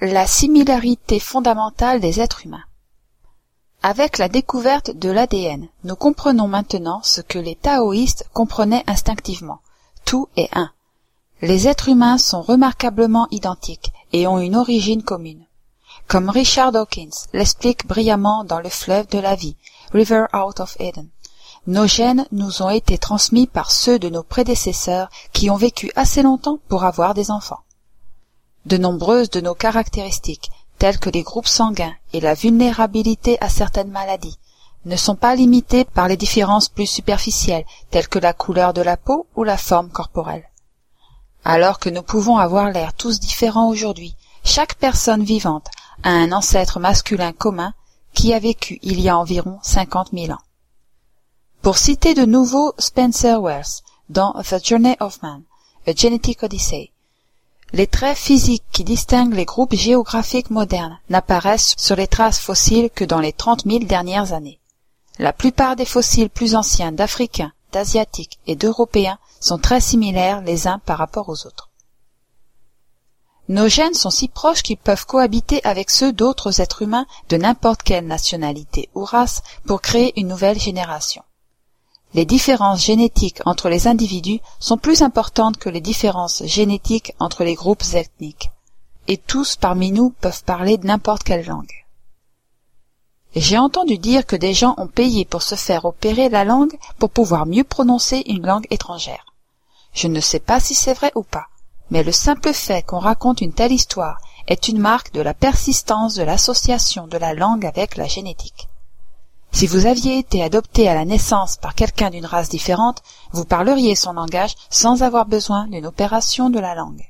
La similarité fondamentale des êtres humains. Avec la découverte de l'ADN, nous comprenons maintenant ce que les taoïstes comprenaient instinctivement. Tout est un. Les êtres humains sont remarquablement identiques et ont une origine commune. Comme Richard Dawkins l'explique brillamment dans Le fleuve de la vie, River Out of Eden. Nos gènes nous ont été transmis par ceux de nos prédécesseurs qui ont vécu assez longtemps pour avoir des enfants. De nombreuses de nos caractéristiques, telles que les groupes sanguins et la vulnérabilité à certaines maladies, ne sont pas limitées par les différences plus superficielles, telles que la couleur de la peau ou la forme corporelle. Alors que nous pouvons avoir l'air tous différents aujourd'hui, chaque personne vivante a un ancêtre masculin commun qui a vécu il y a environ cinquante mille ans. Pour citer de nouveau Spencer Wells dans The Journey of Man, A Genetic Odyssey, les traits physiques qui distinguent les groupes géographiques modernes n'apparaissent sur les traces fossiles que dans les trente mille dernières années. La plupart des fossiles plus anciens d'Africains, d'Asiatiques et d'Européens sont très similaires les uns par rapport aux autres. Nos gènes sont si proches qu'ils peuvent cohabiter avec ceux d'autres êtres humains de n'importe quelle nationalité ou race pour créer une nouvelle génération. Les différences génétiques entre les individus sont plus importantes que les différences génétiques entre les groupes ethniques, et tous parmi nous peuvent parler n'importe quelle langue. J'ai entendu dire que des gens ont payé pour se faire opérer la langue pour pouvoir mieux prononcer une langue étrangère. Je ne sais pas si c'est vrai ou pas, mais le simple fait qu'on raconte une telle histoire est une marque de la persistance de l'association de la langue avec la génétique. Si vous aviez été adopté à la naissance par quelqu'un d'une race différente, vous parleriez son langage sans avoir besoin d'une opération de la langue.